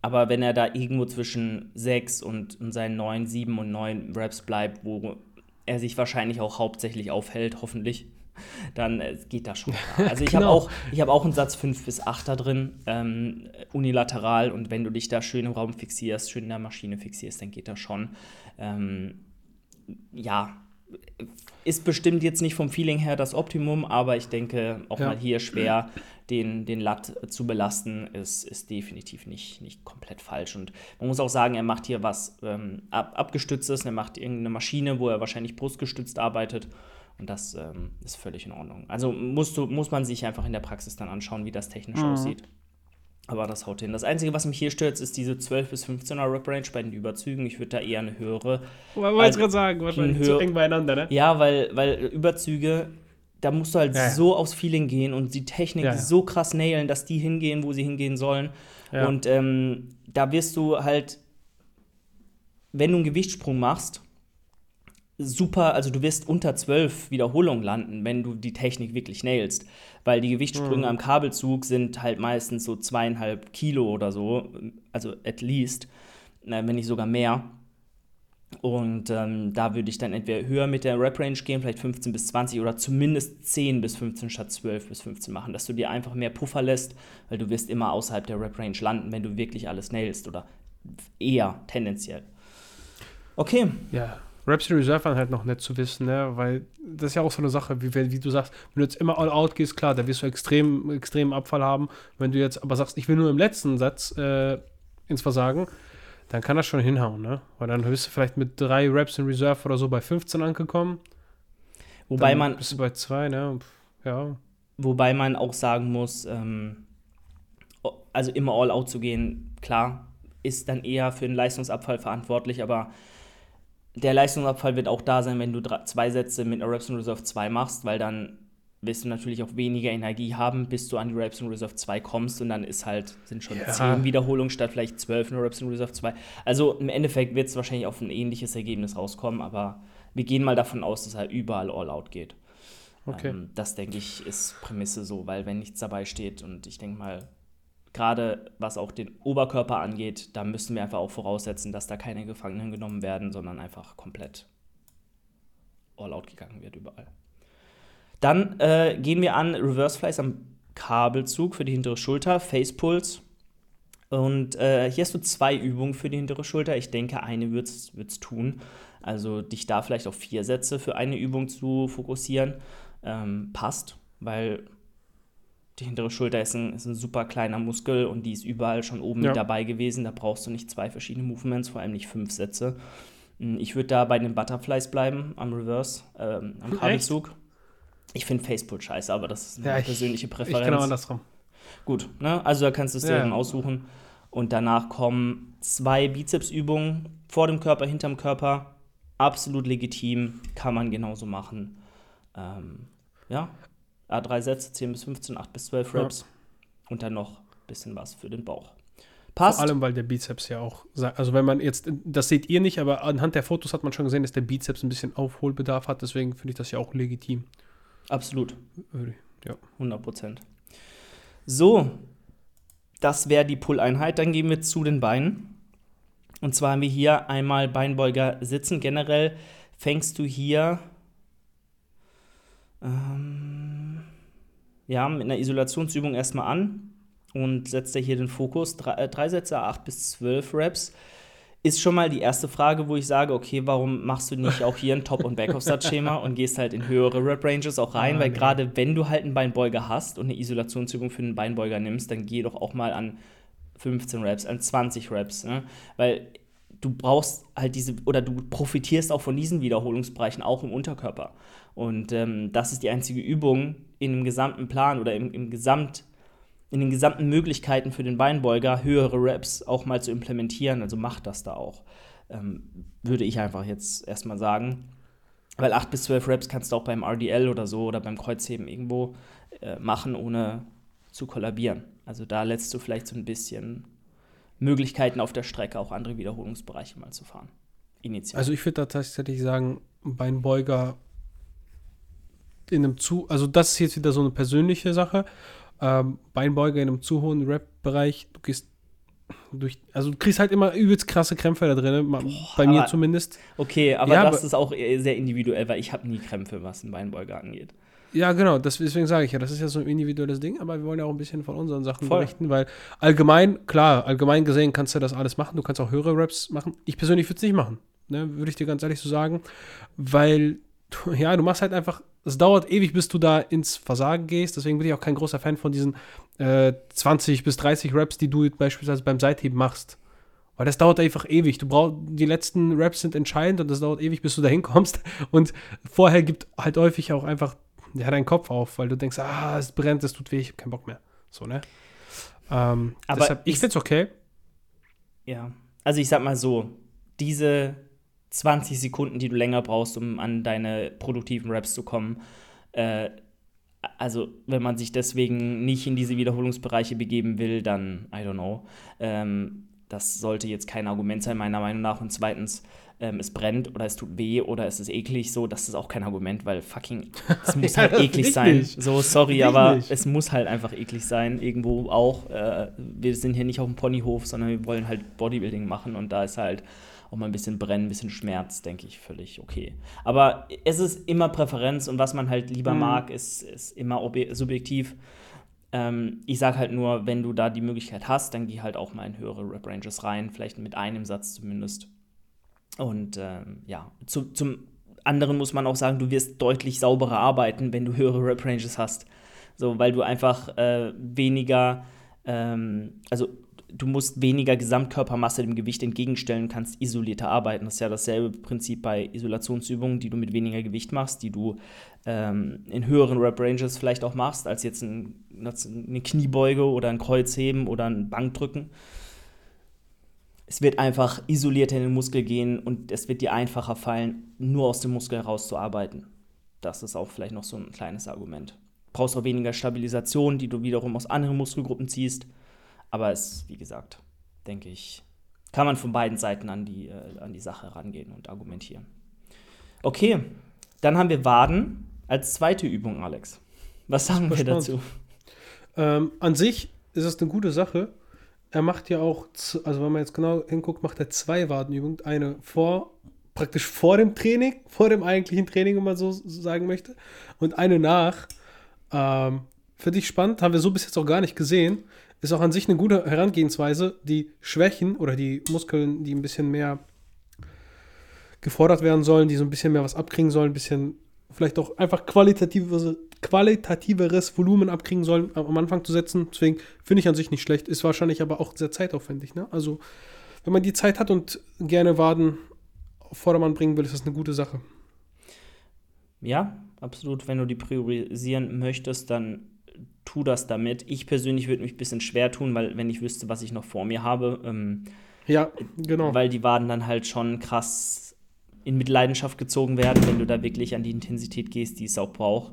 Aber wenn er da irgendwo zwischen 6 und, und seinen 9, 7 und 9 Reps bleibt, wo er sich wahrscheinlich auch hauptsächlich aufhält, hoffentlich, dann äh, geht das schon klar. Also ich genau. habe auch, hab auch einen Satz 5 bis 8 da drin, ähm, unilateral. Und wenn du dich da schön im Raum fixierst, schön in der Maschine fixierst, dann geht das schon. Ähm, ja, ist bestimmt jetzt nicht vom Feeling her das Optimum, aber ich denke, auch ja. mal hier schwer den, den Latt zu belasten, ist, ist definitiv nicht, nicht komplett falsch. Und man muss auch sagen, er macht hier was ähm, ab, Abgestütztes, er macht irgendeine Maschine, wo er wahrscheinlich brustgestützt arbeitet. Und das ähm, ist völlig in Ordnung. Also musst du, muss man sich einfach in der Praxis dann anschauen, wie das technisch mhm. aussieht. Aber das haut hin. Das Einzige, was mich hier stört, ist diese 12 bis 15er Rep Range bei den Überzügen. Ich würde da eher eine höhere. Man wollte es gerade sagen, wahrscheinlich zu eng beieinander, ne? Ja, weil, weil Überzüge, da musst du halt ja, so aufs Feeling gehen und die Technik ja, ja. so krass nailen, dass die hingehen, wo sie hingehen sollen. Und ähm, da wirst du halt, wenn du einen Gewichtssprung machst, super, also du wirst unter 12 Wiederholungen landen, wenn du die Technik wirklich nailst. Weil die Gewichtssprünge mhm. am Kabelzug sind halt meistens so zweieinhalb Kilo oder so, also at least, wenn nicht sogar mehr. Und ähm, da würde ich dann entweder höher mit der Rep-Range gehen, vielleicht 15 bis 20 oder zumindest 10 bis 15 statt 12 bis 15 machen, dass du dir einfach mehr Puffer lässt, weil du wirst immer außerhalb der Rep-Range landen, wenn du wirklich alles nailst oder eher tendenziell. Okay. Ja, Rhapsody Reserve waren halt noch nett zu wissen, ne? weil das ist ja auch so eine Sache, wie, wie du sagst, wenn du jetzt immer all out gehst, klar, da wirst du extrem, extremen Abfall haben. Wenn du jetzt aber sagst, ich will nur im letzten Satz äh, ins Versagen, dann kann das schon hinhauen, ne? Weil dann bist du vielleicht mit drei Raps in Reserve oder so bei 15 angekommen. Wobei dann man. Bist du bei zwei, ne? Ja. Wobei man auch sagen muss, ähm, also immer all out zu gehen, klar, ist dann eher für den Leistungsabfall verantwortlich, aber der Leistungsabfall wird auch da sein, wenn du drei, zwei Sätze mit einer Reps in Reserve 2 machst, weil dann wirst du natürlich auch weniger Energie haben, bis du an die Reps in Reserve 2 kommst und dann ist halt, sind schon ja. 10 Wiederholungen statt vielleicht 12 in Reps in Reserve 2. Also im Endeffekt wird es wahrscheinlich auf ein ähnliches Ergebnis rauskommen, aber wir gehen mal davon aus, dass er überall all out geht. Okay. Ähm, das denke ich ist Prämisse so, weil wenn nichts dabei steht und ich denke mal, gerade was auch den Oberkörper angeht, da müssen wir einfach auch voraussetzen, dass da keine Gefangenen genommen werden, sondern einfach komplett all out gegangen wird überall. Dann äh, gehen wir an Reverse Flies am Kabelzug für die hintere Schulter, Face Pulse. Und äh, hier hast du zwei Übungen für die hintere Schulter. Ich denke, eine wird es tun. Also dich da vielleicht auf vier Sätze für eine Übung zu fokussieren, ähm, passt, weil die hintere Schulter ist ein, ist ein, super kleiner Muskel und die ist überall schon oben ja. mit dabei gewesen. Da brauchst du nicht zwei verschiedene Movements, vor allem nicht fünf Sätze. Hm, ich würde da bei den Butterflies bleiben, am Reverse, ähm, am Kabelzug. Ich finde Facebook scheiße, aber das ist eine ja, ich, persönliche Präferenz. Ich genau andersrum. Gut, ne? also da kannst du es dir ja. dann aussuchen. Und danach kommen zwei Bizepsübungen vor dem Körper, hinterm Körper. Absolut legitim, kann man genauso machen. Ähm, ja, A3 Sätze, 10 bis 15, 8 bis 12 Reps. Ja. Und dann noch ein bisschen was für den Bauch. Passt. Vor allem, weil der Bizeps ja auch, also wenn man jetzt, das seht ihr nicht, aber anhand der Fotos hat man schon gesehen, dass der Bizeps ein bisschen Aufholbedarf hat. Deswegen finde ich das ja auch legitim. Absolut. Ja. 100 Prozent. So, das wäre die Pull-Einheit. Dann gehen wir zu den Beinen. Und zwar haben wir hier einmal Beinbeuger sitzen. Generell fängst du hier ähm, ja, mit einer Isolationsübung erstmal an und setzt dir hier den Fokus. Drei, äh, drei Sätze, acht bis zwölf Reps ist schon mal die erste Frage, wo ich sage, okay, warum machst du nicht auch hier ein Top- und Backoff-Satz-Schema und gehst halt in höhere Rep-Ranges auch rein, ah, weil gerade wenn du halt einen Beinbeuger hast und eine Isolationsübung für einen Beinbeuger nimmst, dann geh doch auch mal an 15 Reps, an 20 Reps, ne? weil du brauchst halt diese, oder du profitierst auch von diesen Wiederholungsbereichen, auch im Unterkörper. Und ähm, das ist die einzige Übung in dem gesamten Plan oder im, im Gesamt- in den gesamten Möglichkeiten für den Beinbeuger höhere Reps auch mal zu implementieren. Also macht das da auch. Ähm, würde ich einfach jetzt erstmal sagen. Weil 8 bis 12 Reps kannst du auch beim RDL oder so oder beim Kreuzheben irgendwo äh, machen, ohne zu kollabieren. Also da lässt du vielleicht so ein bisschen Möglichkeiten auf der Strecke, auch andere Wiederholungsbereiche mal zu fahren. Initial. Also ich würde da tatsächlich sagen, Beinbeuger in einem zu, also das ist jetzt wieder so eine persönliche Sache ähm, Beinbeuger in einem zu hohen Rap-Bereich, du gehst durch, also du kriegst halt immer übelst krasse Krämpfe da drin, Boah, bei mir aber, zumindest. Okay, aber ja, das aber, ist auch sehr individuell, weil ich habe nie Krämpfe, was einen Beinbeuger angeht. Ja, genau, das, deswegen sage ich ja, das ist ja so ein individuelles Ding, aber wir wollen ja auch ein bisschen von unseren Sachen Voll. berichten, weil allgemein, klar, allgemein gesehen kannst du das alles machen, du kannst auch höhere Raps machen. Ich persönlich würde es nicht machen, ne, würde ich dir ganz ehrlich so sagen, weil, ja, du machst halt einfach es dauert ewig, bis du da ins Versagen gehst. Deswegen bin ich auch kein großer Fan von diesen äh, 20 bis 30 Raps, die du beispielsweise beim Seitheben machst. Weil das dauert einfach ewig. Du brauchst, die letzten Raps sind entscheidend und das dauert ewig, bis du da hinkommst. Und vorher gibt halt häufig auch einfach ja, dein Kopf auf, weil du denkst, ah, es brennt, es tut weh, ich habe keinen Bock mehr. So, ne? Ähm, Aber deshalb, ich finde es okay. Ja. Also ich sag mal so, diese 20 Sekunden, die du länger brauchst, um an deine produktiven Raps zu kommen. Äh, also, wenn man sich deswegen nicht in diese Wiederholungsbereiche begeben will, dann, I don't know. Ähm, das sollte jetzt kein Argument sein, meiner Meinung nach. Und zweitens, ähm, es brennt oder es tut weh oder es ist eklig, so, das ist auch kein Argument, weil fucking, es muss ja, halt eklig sein. Nicht. So, sorry, aber nicht. es muss halt einfach eklig sein, irgendwo auch. Äh, wir sind hier nicht auf dem Ponyhof, sondern wir wollen halt Bodybuilding machen und da ist halt auch mal ein bisschen Brennen, ein bisschen Schmerz, denke ich, völlig okay. Aber es ist immer Präferenz und was man halt lieber mhm. mag, ist, ist immer subjektiv. Ähm, ich sage halt nur, wenn du da die Möglichkeit hast, dann geh halt auch mal in höhere Rep-Ranges rein, vielleicht mit einem Satz zumindest. Und ähm, ja, zu, zum anderen muss man auch sagen, du wirst deutlich sauberer arbeiten, wenn du höhere Rep-Ranges hast. So, weil du einfach äh, weniger, ähm, also du musst weniger Gesamtkörpermasse dem Gewicht entgegenstellen, kannst isolierter arbeiten. Das ist ja dasselbe Prinzip bei Isolationsübungen, die du mit weniger Gewicht machst, die du ähm, in höheren Rep-Ranges vielleicht auch machst, als jetzt ein, eine Kniebeuge oder ein Kreuzheben oder ein Bankdrücken. Es wird einfach isolierter in den Muskel gehen und es wird dir einfacher fallen, nur aus dem Muskel herauszuarbeiten. Das ist auch vielleicht noch so ein kleines Argument. Du brauchst auch weniger Stabilisation, die du wiederum aus anderen Muskelgruppen ziehst. Aber es, wie gesagt, denke ich, kann man von beiden Seiten an die, äh, an die Sache rangehen und argumentieren. Okay, dann haben wir Waden als zweite Übung, Alex. Was sagen wir dazu? Ähm, an sich ist es eine gute Sache. Er macht ja auch, also wenn man jetzt genau hinguckt, macht er zwei Wadenübungen. Eine vor praktisch vor dem Training, vor dem eigentlichen Training, wenn man so sagen möchte, und eine nach. Ähm, Finde ich spannend, haben wir so bis jetzt auch gar nicht gesehen. Ist auch an sich eine gute Herangehensweise, die Schwächen oder die Muskeln, die ein bisschen mehr gefordert werden sollen, die so ein bisschen mehr was abkriegen sollen, ein bisschen vielleicht auch einfach qualitatives, qualitativeres Volumen abkriegen sollen, am Anfang zu setzen. Deswegen finde ich an sich nicht schlecht. Ist wahrscheinlich aber auch sehr zeitaufwendig. Ne? Also, wenn man die Zeit hat und gerne Waden auf Vordermann bringen will, ist das eine gute Sache. Ja, absolut. Wenn du die priorisieren möchtest, dann tu das damit. Ich persönlich würde mich ein bisschen schwer tun, weil wenn ich wüsste, was ich noch vor mir habe, ähm, ja, genau. Weil die Waden dann halt schon krass in Mitleidenschaft gezogen werden, wenn du da wirklich an die Intensität gehst, die es auch braucht.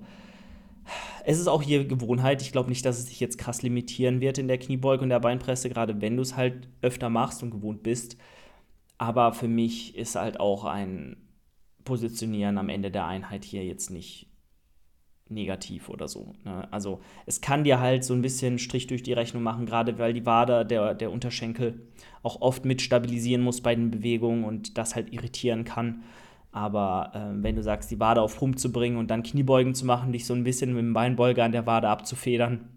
Es ist auch hier Gewohnheit. Ich glaube nicht, dass es dich jetzt krass limitieren wird in der Kniebeuge und der Beinpresse, gerade wenn du es halt öfter machst und gewohnt bist. Aber für mich ist halt auch ein Positionieren am Ende der Einheit hier jetzt nicht negativ oder so. Ne? Also es kann dir halt so ein bisschen Strich durch die Rechnung machen, gerade weil die Wade, der, der Unterschenkel, auch oft mit stabilisieren muss bei den Bewegungen und das halt irritieren kann. Aber äh, wenn du sagst, die Wade auf Rumpf zu bringen und dann Kniebeugen zu machen, dich so ein bisschen mit dem Beinbeuger an der Wade abzufedern,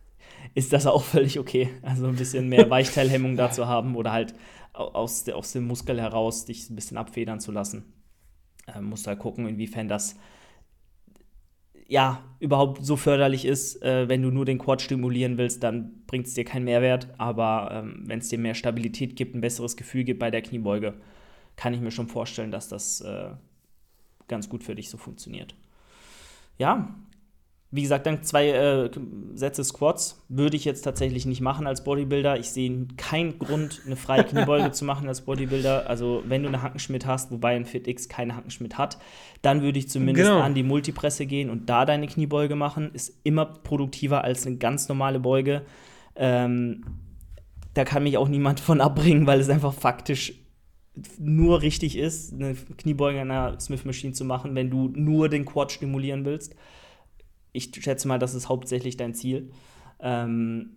ist das auch völlig okay. Also ein bisschen mehr Weichteilhemmung dazu haben oder halt aus, aus dem Muskel heraus dich ein bisschen abfedern zu lassen. Äh, musst halt gucken, inwiefern das ja, überhaupt so förderlich ist. Äh, wenn du nur den Quad stimulieren willst, dann bringt es dir keinen Mehrwert. Aber ähm, wenn es dir mehr Stabilität gibt, ein besseres Gefühl gibt bei der Kniebeuge, kann ich mir schon vorstellen, dass das äh, ganz gut für dich so funktioniert. Ja, wie gesagt, dann zwei äh, Sätze Squats würde ich jetzt tatsächlich nicht machen als Bodybuilder. Ich sehe keinen Grund, eine freie Kniebeuge zu machen als Bodybuilder. Also, wenn du eine Hackenschmidt hast, wobei ein FitX keine Hackenschmidt hat, dann würde ich zumindest genau. an die Multipresse gehen und da deine Kniebeuge machen. Ist immer produktiver als eine ganz normale Beuge. Ähm, da kann mich auch niemand von abbringen, weil es einfach faktisch nur richtig ist, eine Kniebeuge an einer Smith Machine zu machen, wenn du nur den Quad stimulieren willst ich schätze mal, das ist hauptsächlich dein Ziel. Ähm,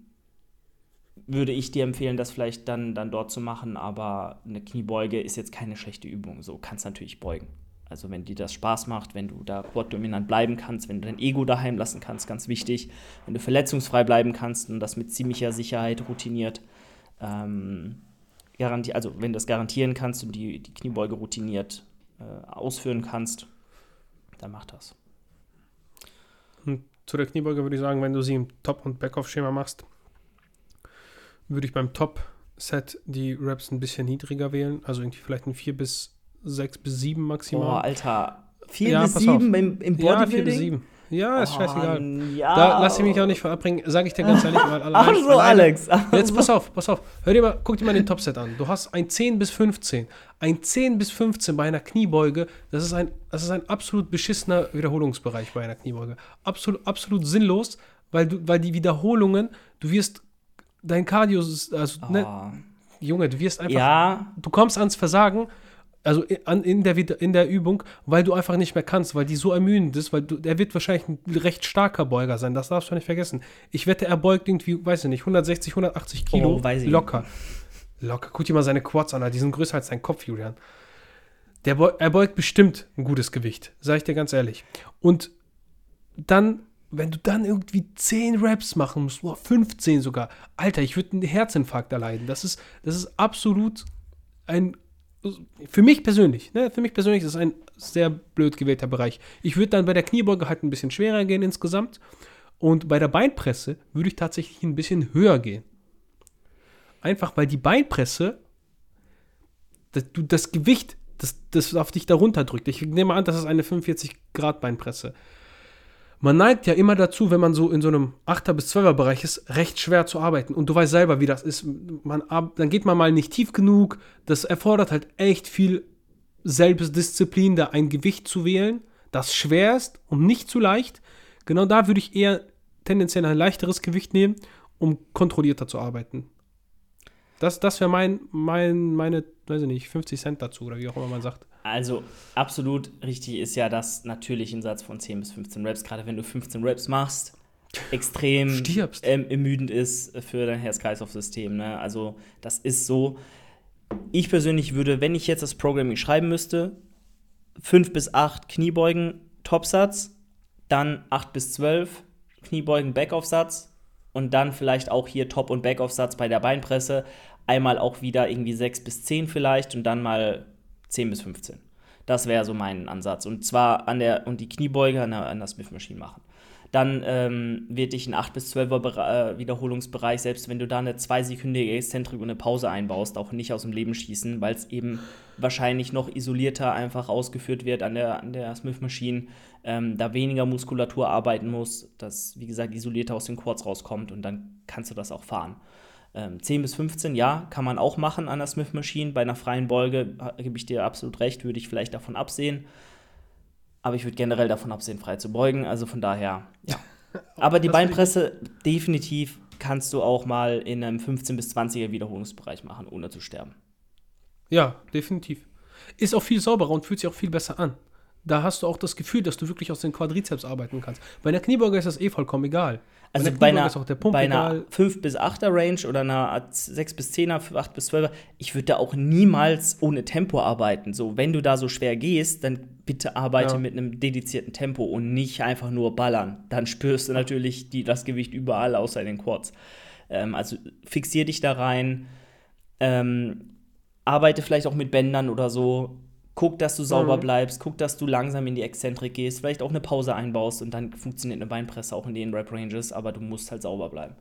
würde ich dir empfehlen, das vielleicht dann, dann dort zu machen, aber eine Kniebeuge ist jetzt keine schlechte Übung. So kannst natürlich beugen. Also wenn dir das Spaß macht, wenn du da quad-dominant bleiben kannst, wenn du dein Ego daheim lassen kannst, ganz wichtig, wenn du verletzungsfrei bleiben kannst und das mit ziemlicher Sicherheit routiniert, ähm, also wenn du das garantieren kannst und die, die Kniebeuge routiniert äh, ausführen kannst, dann mach das. Und zu der Kniebeuge würde ich sagen, wenn du sie im Top- und Backoff-Schema machst, würde ich beim Top-Set die Reps ein bisschen niedriger wählen. Also irgendwie vielleicht ein 4 bis 6 bis 7 maximal. Boah, Alter. 4 ja, bis 7 im, im Bodybuilding? Ja, 4 bis 7. Ja, ist oh, scheißegal. Ja. Da lass ich mich auch nicht verabbringen, sage ich dir ganz ehrlich. Weil allein, Ach so, alleine, Alex. Jetzt pass auf, pass auf. Hör dir mal, guck dir mal den Topset an. Du hast ein 10 bis 15. Ein 10 bis 15 bei einer Kniebeuge, das ist ein, das ist ein absolut beschissener Wiederholungsbereich bei einer Kniebeuge. Absolut, absolut sinnlos, weil, du, weil die Wiederholungen, du wirst, dein Cardio, also, oh. ne, ah. Junge, du wirst einfach, ja. du kommst ans Versagen also in, in, der, in der Übung, weil du einfach nicht mehr kannst, weil die so ermüdend ist, weil du, der wird wahrscheinlich ein recht starker Beuger sein, das darfst du nicht vergessen. Ich wette, er beugt irgendwie, weiß ich nicht, 160, 180 Kilo, oh, locker. Locker. Guck dir mal seine Quads an, die sind größer als dein Kopf, Julian. Der Beug, er beugt bestimmt ein gutes Gewicht, sag ich dir ganz ehrlich. Und dann, wenn du dann irgendwie 10 Reps machen musst, oder 15 sogar, Alter, ich würde einen Herzinfarkt erleiden. Das ist, das ist absolut ein für mich persönlich, ne, für mich persönlich ist es ein sehr blöd gewählter Bereich. Ich würde dann bei der Kniebeuge halt ein bisschen schwerer gehen insgesamt und bei der Beinpresse würde ich tatsächlich ein bisschen höher gehen. Einfach weil die Beinpresse das, das Gewicht, das, das auf dich darunter drückt. Ich nehme an, das ist eine 45 Grad Beinpresse man neigt ja immer dazu, wenn man so in so einem 8er bis 12er Bereich ist, recht schwer zu arbeiten. Und du weißt selber, wie das ist. Man, dann geht man mal nicht tief genug. Das erfordert halt echt viel Selbstdisziplin, da ein Gewicht zu wählen, das schwer ist und nicht zu leicht. Genau da würde ich eher tendenziell ein leichteres Gewicht nehmen, um kontrollierter zu arbeiten. Das, das wäre mein, mein, meine, weiß ich nicht, 50 Cent dazu oder wie auch immer man sagt. Also absolut richtig ist ja, dass natürlich ein Satz von 10 bis 15 Raps, gerade wenn du 15 Raps machst, extrem ähm, ermüdend ist für dein Herz-Kreislauf-System. Ne? Also das ist so. ich persönlich würde, wenn ich jetzt das Programming schreiben müsste, 5 bis 8 Kniebeugen, Topsatz, dann 8 bis 12 Kniebeugen, Backaufsatz und dann vielleicht auch hier Top- und Backaufsatz bei der Beinpresse. Einmal auch wieder irgendwie 6 bis 10 vielleicht und dann mal 10 bis 15. Das wäre so mein Ansatz. Und zwar an der, und die Kniebeuge an der, an der Smith Machine machen dann ähm, wird dich ein 8 bis 12er äh, Wiederholungsbereich, selbst wenn du da eine zweisekündige Exzentrik und eine Pause einbaust, auch nicht aus dem Leben schießen, weil es eben wahrscheinlich noch isolierter einfach ausgeführt wird an der, an der Smith Machine, ähm, da weniger Muskulatur arbeiten muss, dass, wie gesagt, isolierter aus den Quads rauskommt und dann kannst du das auch fahren. Ähm, 10 bis 15, ja, kann man auch machen an der Smith Machine. Bei einer freien Beuge gebe ich dir absolut recht, würde ich vielleicht davon absehen. Aber ich würde generell davon absehen, frei zu beugen. Also von daher, ja. Aber die Beinpresse, definitiv kannst du auch mal in einem 15 bis 20er Wiederholungsbereich machen, ohne zu sterben. Ja, definitiv. Ist auch viel sauberer und fühlt sich auch viel besser an. Da hast du auch das Gefühl, dass du wirklich aus den Quadrizeps arbeiten kannst. Bei einer Kniebeuge ist das eh vollkommen egal. Also bei einer, bei einer 5 bis 8er Range oder einer 6 bis 10er, 8 bis 12er, ich würde da auch niemals ohne Tempo arbeiten. So, wenn du da so schwer gehst, dann bitte arbeite ja. mit einem dedizierten Tempo und nicht einfach nur ballern. Dann spürst du natürlich die, das Gewicht überall außer den Quads. Ähm, also fixier dich da rein. Ähm, arbeite vielleicht auch mit Bändern oder so guck, dass du sauber mhm. bleibst, guck, dass du langsam in die Exzentrik gehst, vielleicht auch eine Pause einbaust und dann funktioniert eine Beinpresse auch in den Rap-Ranges, aber du musst halt sauber bleiben.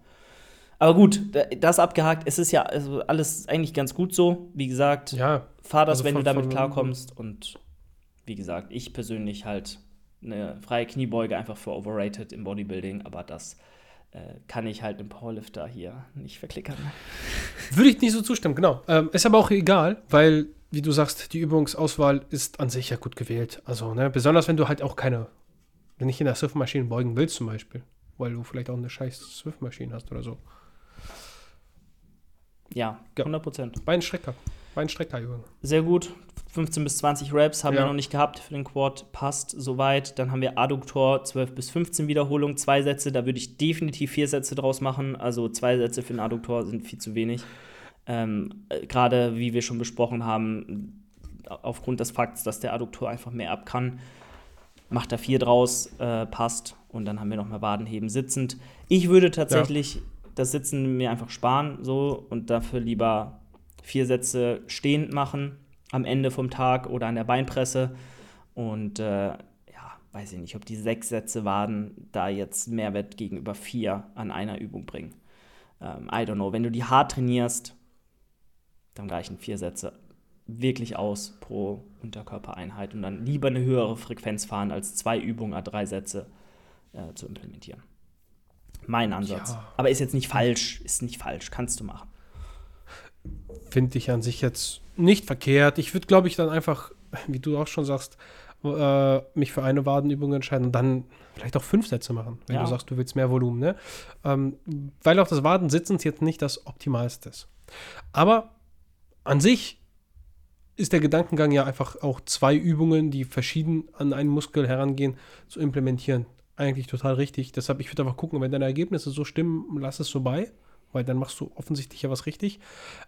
Aber gut, das abgehakt, es ist ja also alles eigentlich ganz gut so. Wie gesagt, ja, fahr das, also wenn von, du damit klarkommst. Und wie gesagt, ich persönlich halt eine freie Kniebeuge einfach für overrated im Bodybuilding, aber das äh, kann ich halt im Powerlifter hier nicht verklickern. Würde ich nicht so zustimmen, genau. Ähm, ist aber auch egal, weil wie du sagst, die Übungsauswahl ist an sich ja gut gewählt. Also, ne, besonders wenn du halt auch keine, wenn nicht in der Swift-Maschine beugen willst zum Beispiel, weil du vielleicht auch eine scheiß Swift-Maschine hast oder so. Ja, 100 Prozent. Beinstrecker. Beinstreckerübung. Sehr gut. 15 bis 20 Reps haben ja. wir noch nicht gehabt für den Quad. Passt soweit. Dann haben wir Adduktor 12 bis 15 Wiederholungen, zwei Sätze. Da würde ich definitiv vier Sätze draus machen. Also zwei Sätze für den Adduktor sind viel zu wenig. Ähm, äh, Gerade wie wir schon besprochen haben, aufgrund des Fakts, dass der Adduktor einfach mehr ab kann, macht er vier draus, äh, passt und dann haben wir noch mal Wadenheben sitzend. Ich würde tatsächlich ja. das Sitzen mir einfach sparen so und dafür lieber vier Sätze stehend machen am Ende vom Tag oder an der Beinpresse und äh, ja, weiß ich nicht, ob die sechs Sätze Waden da jetzt Mehrwert gegenüber vier an einer Übung bringen. Ähm, I don't know. Wenn du die hart trainierst, dann reichen vier Sätze wirklich aus pro Unterkörpereinheit und dann lieber eine höhere Frequenz fahren, als zwei Übungen a drei Sätze äh, zu implementieren. Mein Ansatz. Ja. Aber ist jetzt nicht falsch, ist nicht falsch, kannst du machen. Finde ich an sich jetzt nicht verkehrt. Ich würde, glaube ich, dann einfach, wie du auch schon sagst, äh, mich für eine Wadenübung entscheiden und dann vielleicht auch fünf Sätze machen, wenn ja. du sagst, du willst mehr Volumen. Ne? Ähm, weil auch das Wadensitzen jetzt nicht das Optimalste ist. Aber an sich ist der Gedankengang ja einfach auch zwei Übungen, die verschieden an einen Muskel herangehen, zu implementieren. Eigentlich total richtig. Deshalb, ich würde einfach gucken, wenn deine Ergebnisse so stimmen, lass es so bei, weil dann machst du offensichtlich ja was richtig.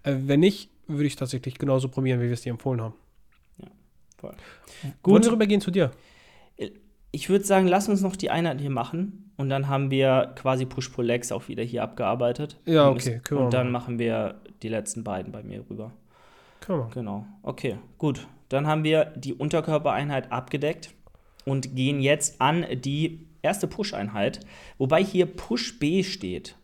Äh, wenn nicht, würde ich tatsächlich genauso probieren, wie wir es dir empfohlen haben. Ja, voll. Gut. Wollen wir rübergehen zu dir? Ich würde sagen, lass uns noch die Einheit hier machen und dann haben wir quasi Push-Pull-Legs auch wieder hier abgearbeitet. Ja, okay. Und, und dann machen wir die letzten beiden bei mir rüber. Kann man. Genau. Okay, gut. Dann haben wir die Unterkörpereinheit abgedeckt und gehen jetzt an die erste Push-Einheit, wobei hier Push B steht.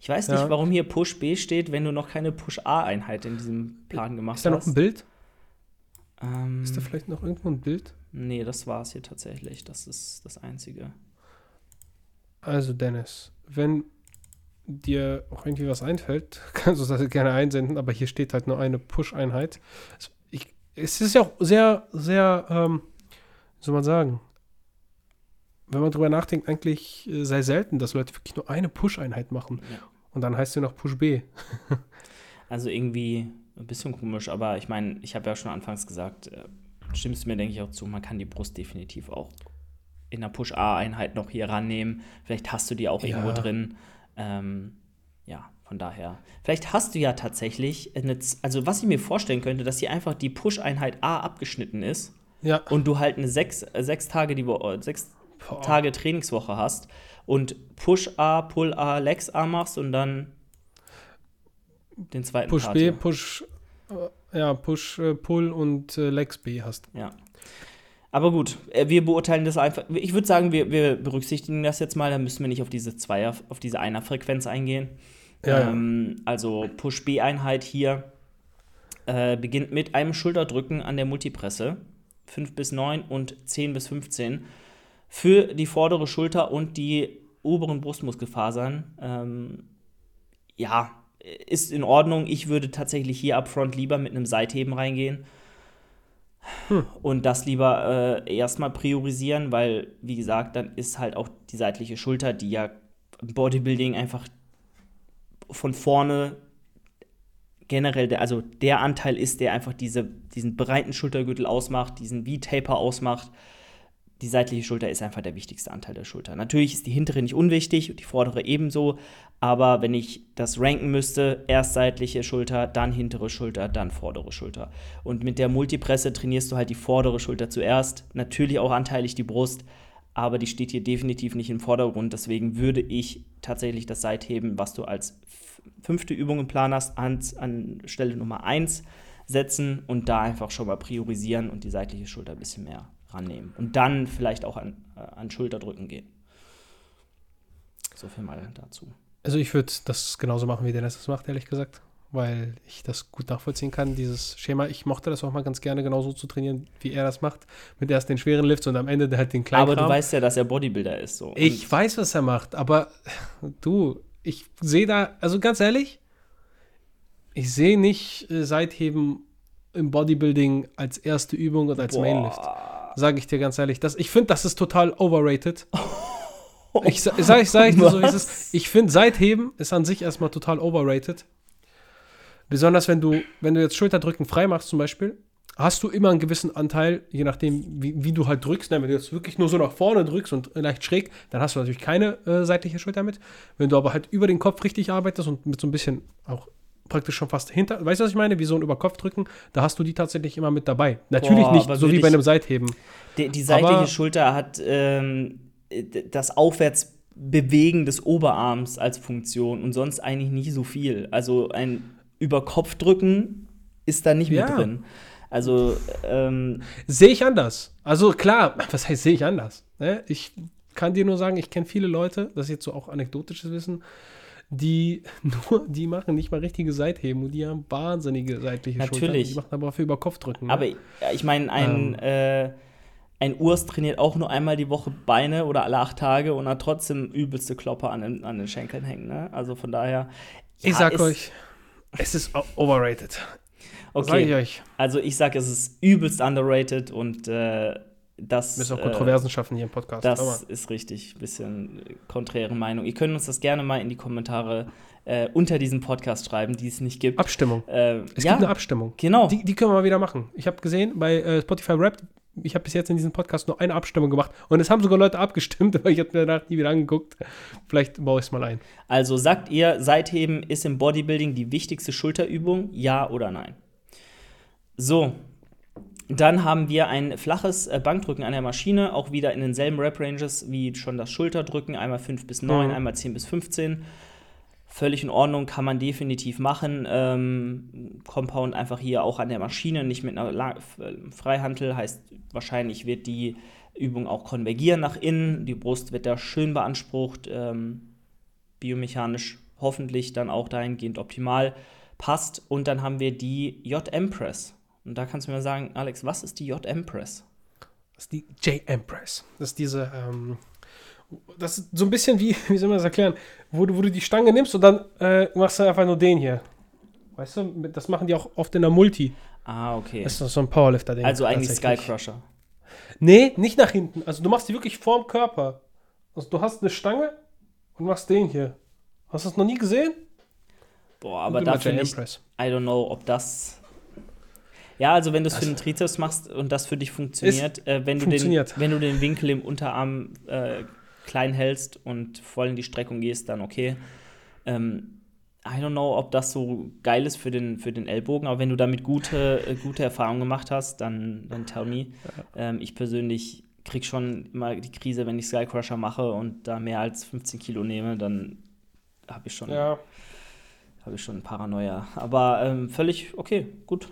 Ich weiß nicht, ja. warum hier Push B steht, wenn du noch keine Push A-Einheit in diesem Plan gemacht hast. Ist da noch ein Bild? Ähm, ist da vielleicht noch irgendwo ein Bild? Nee, das war es hier tatsächlich. Das ist das Einzige. Also, Dennis, wenn dir auch irgendwie was einfällt, kannst du das gerne einsenden, aber hier steht halt nur eine Push-Einheit. Es ist ja auch sehr, sehr, ähm, wie soll man sagen, wenn man drüber nachdenkt, eigentlich äh, sehr selten, dass Leute wirklich nur eine Push-Einheit machen. Ja. Und dann heißt sie noch Push B. also irgendwie ein bisschen komisch, aber ich meine, ich habe ja schon anfangs gesagt, äh, stimmst du mir, denke ich, auch zu, man kann die Brust definitiv auch in der Push-A-Einheit noch hier rannehmen. Vielleicht hast du die auch ja. irgendwo drin. Ähm, ja, von daher. Vielleicht hast du ja tatsächlich, eine, also was ich mir vorstellen könnte, dass hier einfach die Push-Einheit A abgeschnitten ist. Ja. Und du halt eine sechs, äh, sechs Tage die Woche, äh, sechs Boah. Tage Trainingswoche hast und Push A, Pull A, Lex A machst und dann den zweiten Push Part B, Push, äh, ja, Push, Pull und Lex B hast. Ja. Aber gut, äh, wir beurteilen das einfach. Ich würde sagen, wir, wir berücksichtigen das jetzt mal, da müssen wir nicht auf diese Zweier, auf diese Einer-Frequenz eingehen. Ja, ähm, ja. Also Push-B-Einheit hier äh, beginnt mit einem Schulterdrücken an der Multipresse. 5 bis 9 und 10 bis 15. Für die vordere Schulter und die oberen Brustmuskelfasern. Ähm, ja, ist in Ordnung. Ich würde tatsächlich hier upfront lieber mit einem Seitheben reingehen. Hm. Und das lieber äh, erstmal priorisieren, weil, wie gesagt, dann ist halt auch die seitliche Schulter, die ja im Bodybuilding einfach von vorne generell, der, also der Anteil ist, der einfach diese, diesen breiten Schultergürtel ausmacht, diesen V-Taper ausmacht. Die seitliche Schulter ist einfach der wichtigste Anteil der Schulter. Natürlich ist die hintere nicht unwichtig und die vordere ebenso, aber wenn ich das ranken müsste, erst seitliche Schulter, dann hintere Schulter, dann vordere Schulter. Und mit der Multipresse trainierst du halt die vordere Schulter zuerst, natürlich auch anteilig die Brust, aber die steht hier definitiv nicht im Vordergrund. Deswegen würde ich tatsächlich das Seitheben, was du als fünfte Übung im Plan hast, an, an Stelle Nummer 1 setzen und da einfach schon mal priorisieren und die seitliche Schulter ein bisschen mehr rannehmen. Und dann vielleicht auch an, äh, an Schulterdrücken gehen. So viel mal dazu. Also ich würde das genauso machen, wie Dennis das macht, ehrlich gesagt. Weil ich das gut nachvollziehen kann, dieses Schema. Ich mochte das auch mal ganz gerne genauso zu trainieren, wie er das macht. Mit erst den schweren Lifts und am Ende halt den kleinen. Aber du weißt ja, dass er Bodybuilder ist. So. Ich weiß, was er macht, aber du, ich sehe da, also ganz ehrlich, ich sehe nicht äh, Seitheben im Bodybuilding als erste Übung oder als Boah. Mainlift. Sage ich dir ganz ehrlich. Das, ich finde, das ist total overrated. ich sage sag, ich, sag ich dir so, wie es ist. Ich finde, Seitheben ist an sich erstmal total overrated. Besonders wenn du, wenn du jetzt Schulterdrücken frei machst zum Beispiel, hast du immer einen gewissen Anteil, je nachdem, wie, wie du halt drückst. Wenn du jetzt wirklich nur so nach vorne drückst und leicht schräg, dann hast du natürlich keine äh, seitliche Schulter mit. Wenn du aber halt über den Kopf richtig arbeitest und mit so ein bisschen auch praktisch schon fast hinter, weißt du, was ich meine? Wie so ein Überkopfdrücken, da hast du die tatsächlich immer mit dabei. Natürlich Boah, nicht so wie bei einem Seitheben. Die, die seitliche aber, Schulter hat ähm, das Aufwärtsbewegen des Oberarms als Funktion und sonst eigentlich nicht so viel. Also ein Überkopfdrücken ist da nicht ja. mit drin. Also ähm, sehe ich anders. Also klar, was heißt sehe ich anders? Ne? Ich kann dir nur sagen, ich kenne viele Leute, das ist jetzt so auch anekdotisches Wissen, die nur, die machen nicht mal richtige Seitheben und die haben wahnsinnige seitliche Natürlich. Schultern. Die machen aber für über Kopfdrücken. Ne? Aber ich meine, ein, ähm. äh, ein Urs trainiert auch nur einmal die Woche Beine oder alle acht Tage und hat trotzdem übelste Klopper an den, an den Schenkeln hängen. Ne? Also von daher. Ja, ich sag euch, es ist overrated. Okay. Sag ich euch. Also ich sage, es ist übelst underrated und äh, das. Wir müssen auch Kontroversen äh, schaffen hier im Podcast. Das ist richtig. Bisschen konträre Meinung. Ihr könnt uns das gerne mal in die Kommentare äh, unter diesem Podcast schreiben, die es nicht gibt. Abstimmung. Äh, es ja, gibt eine Abstimmung. Genau. Die, die, können wir mal wieder machen. Ich habe gesehen, bei äh, Spotify Rap ich habe bis jetzt in diesem Podcast nur eine Abstimmung gemacht und es haben sogar Leute abgestimmt, aber ich habe mir danach nie wieder angeguckt. Vielleicht baue ich es mal ein. Also sagt ihr, Seitheben ist im Bodybuilding die wichtigste Schulterübung? Ja oder nein? So, dann haben wir ein flaches äh, Bankdrücken an der Maschine, auch wieder in denselben Rep-Ranges wie schon das Schulterdrücken, einmal 5 bis 9, mhm. einmal 10 bis 15 völlig in Ordnung, kann man definitiv machen. Ähm, Compound einfach hier auch an der Maschine, nicht mit einer La Freihantel, heißt wahrscheinlich wird die Übung auch konvergieren nach innen. Die Brust wird da schön beansprucht, ähm, biomechanisch hoffentlich dann auch dahingehend optimal passt. Und dann haben wir die JM Press. Und da kannst du mir sagen, Alex, was ist die JM Press? Das ist die JM Press. Das ist diese ähm das ist so ein bisschen wie, wie soll man das erklären, wo du, wo du die Stange nimmst und dann äh, machst du einfach nur den hier. Weißt du, das machen die auch oft in der Multi. Ah, okay. Das ist so ein Powerlifter-Ding. Also eigentlich Skycrusher. Nee, nicht nach hinten. Also du machst die wirklich vorm Körper. Also du hast eine Stange und machst den hier. Hast du das noch nie gesehen? Boah, aber dafür nicht. I don't know, ob das. Ja, also wenn du es für den Trizeps machst und das für dich funktioniert, äh, wenn, du den, wenn du den Winkel im Unterarm äh, klein hältst und voll in die Streckung gehst, dann okay. Ähm, I don't know, ob das so geil ist für den, für den Ellbogen, aber wenn du damit gute, äh, gute Erfahrungen gemacht hast, dann, dann tell me. Ähm, ich persönlich krieg schon immer die Krise, wenn ich Skycrusher mache und da mehr als 15 Kilo nehme, dann habe ich schon ja. habe ich schon Paranoia. Aber ähm, völlig okay, gut.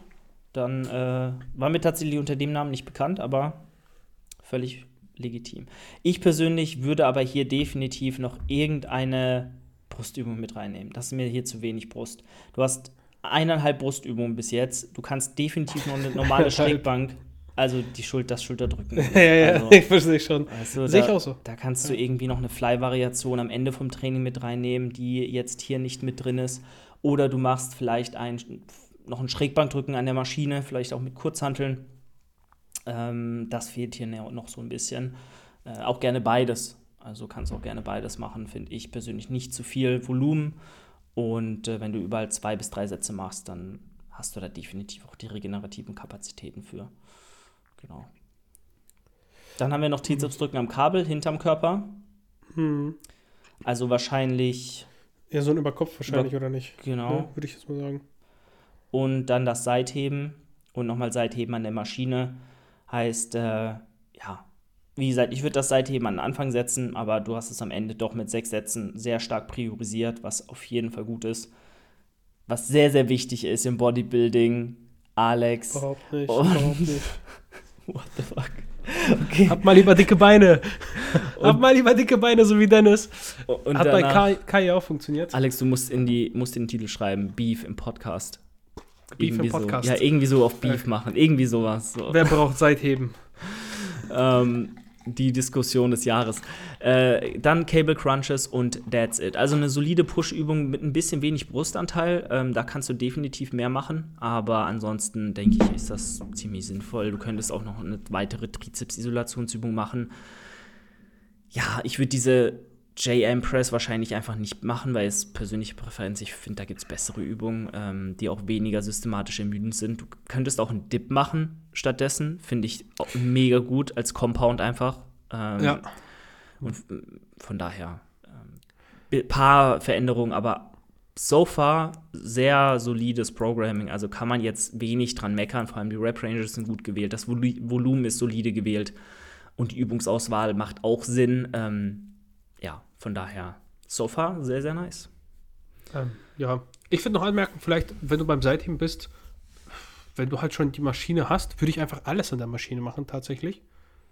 Dann äh, war mir tatsächlich unter dem Namen nicht bekannt, aber völlig legitim. Ich persönlich würde aber hier definitiv noch irgendeine Brustübung mit reinnehmen. Das ist mir hier zu wenig Brust. Du hast eineinhalb Brustübungen bis jetzt. Du kannst definitiv noch eine normale Schrägbank, also die Schulter, das Schulterdrücken. ja, ja, also, ich verstehe schon. Also, Sehe ich auch so. Da kannst du irgendwie noch eine Fly-Variation am Ende vom Training mit reinnehmen, die jetzt hier nicht mit drin ist. Oder du machst vielleicht ein, noch ein Schrägbankdrücken an der Maschine, vielleicht auch mit Kurzhanteln. Ähm, das fehlt hier noch so ein bisschen. Äh, auch gerne beides. Also kannst du auch gerne beides machen, finde ich persönlich nicht zu viel Volumen. Und äh, wenn du überall zwei bis drei Sätze machst, dann hast du da definitiv auch die regenerativen Kapazitäten für. Genau. Dann haben wir noch Trizepsdrücken am Kabel hinterm Körper. Hm. Also wahrscheinlich. Ja, so ein Überkopf wahrscheinlich, über, oder nicht? Genau. Ja, Würde ich jetzt mal sagen. Und dann das Seitheben und nochmal Seitheben an der Maschine. Heißt, äh, ja, wie gesagt, ich würde das Seitheben an den Anfang setzen, aber du hast es am Ende doch mit sechs Sätzen sehr stark priorisiert, was auf jeden Fall gut ist. Was sehr, sehr wichtig ist im Bodybuilding, Alex. Überhaupt nicht. Überhaupt nicht. What the fuck? Okay. Hab mal lieber dicke Beine. Hab mal lieber dicke Beine, so wie Dennis. Hat bei Kai, Kai auch funktioniert. Alex, du musst in, die, musst in den Titel schreiben: Beef im Podcast. Beef irgendwie im Podcast. So. Ja, irgendwie so auf Beef äh. machen. Irgendwie sowas. So. Wer braucht Seitheben? ähm, die Diskussion des Jahres. Äh, dann Cable Crunches und that's it. Also eine solide Push-Übung mit ein bisschen wenig Brustanteil. Ähm, da kannst du definitiv mehr machen. Aber ansonsten denke ich, ist das ziemlich sinnvoll. Du könntest auch noch eine weitere Trizeps-Isolationsübung machen. Ja, ich würde diese JM Press wahrscheinlich einfach nicht machen, weil es persönliche Präferenz, ich finde, da gibt es bessere Übungen, ähm, die auch weniger systematisch ermüdend sind. Du könntest auch einen Dip machen stattdessen, finde ich mega gut als Compound einfach. Ähm, ja. Und von daher ein ähm, paar Veränderungen, aber so far sehr solides Programming. Also kann man jetzt wenig dran meckern. Vor allem die Rap Ranges sind gut gewählt. Das Volumen ist solide gewählt. Und die Übungsauswahl macht auch Sinn. Ähm, von daher, so far sehr, sehr nice. Ähm, ja, ich würde noch anmerken, vielleicht, wenn du beim Seitheben bist, wenn du halt schon die Maschine hast, würde ich einfach alles an der Maschine machen, tatsächlich.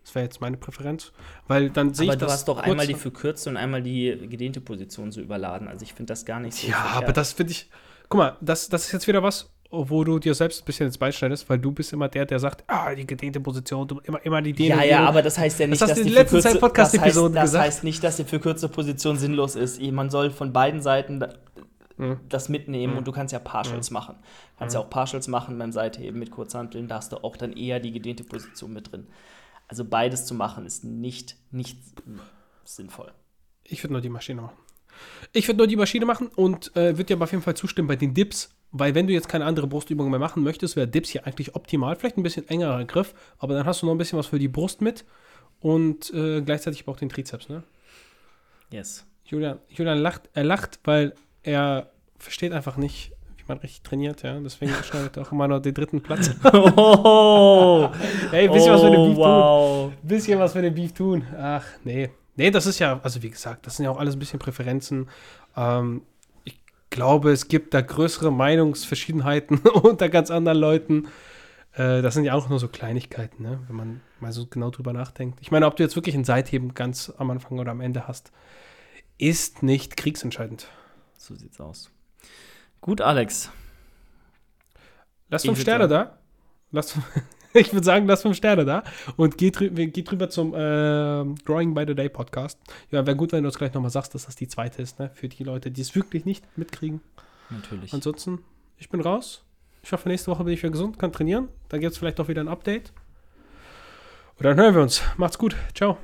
Das wäre jetzt meine Präferenz. Weil dann sehe ich Aber du hast doch einmal die verkürzte und einmal die gedehnte Position so überladen. Also ich finde das gar nicht so. Ja, verkehrt. aber das finde ich. Guck mal, das, das ist jetzt wieder was, wo du dir selbst ein bisschen ins Bein schneidest, weil du bist immer der, der sagt, ah, die gedehnte Position, du immer, immer die Dehne. Ja, ja, aber das heißt ja nicht, das dass die, letzten Zeit Podcast-Episoden das, heißt, das heißt nicht, dass die verkürzte Position sinnlos ist. Man soll von beiden Seiten mhm. das mitnehmen mhm. und du kannst ja Partials mhm. machen. Du kannst ja auch Partials machen beim Seitheben mit Kurzhanteln, da hast du auch dann eher die gedehnte Position mit drin. Also beides zu machen ist nicht, nicht sinnvoll. Ich würde nur die Maschine machen. Ich würde nur die Maschine machen und äh, würde dir aber auf jeden Fall zustimmen bei den Dips, weil wenn du jetzt keine andere Brustübung mehr machen möchtest, wäre Dips hier eigentlich optimal. Vielleicht ein bisschen engerer Griff, aber dann hast du noch ein bisschen was für die Brust mit und äh, gleichzeitig auch den Trizeps, ne? Yes. Julian, Julian lacht, er lacht, weil er versteht einfach nicht, wie man richtig trainiert, ja. Deswegen schneidet er auch immer noch den dritten Platz. oh! hey, bisschen oh, was für den Beef wow. tun. Bisschen was für den Beef tun. Ach, nee. Nee, das ist ja, also wie gesagt, das sind ja auch alles ein bisschen Präferenzen. Ähm, glaube, es gibt da größere Meinungsverschiedenheiten unter ganz anderen Leuten. Äh, das sind ja auch nur so Kleinigkeiten, ne? wenn man mal so genau drüber nachdenkt. Ich meine, ob du jetzt wirklich ein Seitheben ganz am Anfang oder am Ende hast, ist nicht kriegsentscheidend. So sieht's aus. Gut, Alex. Lass fünf Sterne da. Lass, ich würde sagen, lass fünf Sterne da. Und geht, geht drüber zum äh, Drawing by the Day Podcast. Ja, wäre gut, wenn du uns gleich nochmal sagst, dass das die zweite ist, ne? Für die Leute, die es wirklich nicht mitkriegen. Natürlich. Ansonsten, ich bin raus. Ich hoffe, nächste Woche bin ich wieder gesund, kann trainieren. Dann gibt es vielleicht auch wieder ein Update. Und dann hören wir uns. Macht's gut. Ciao.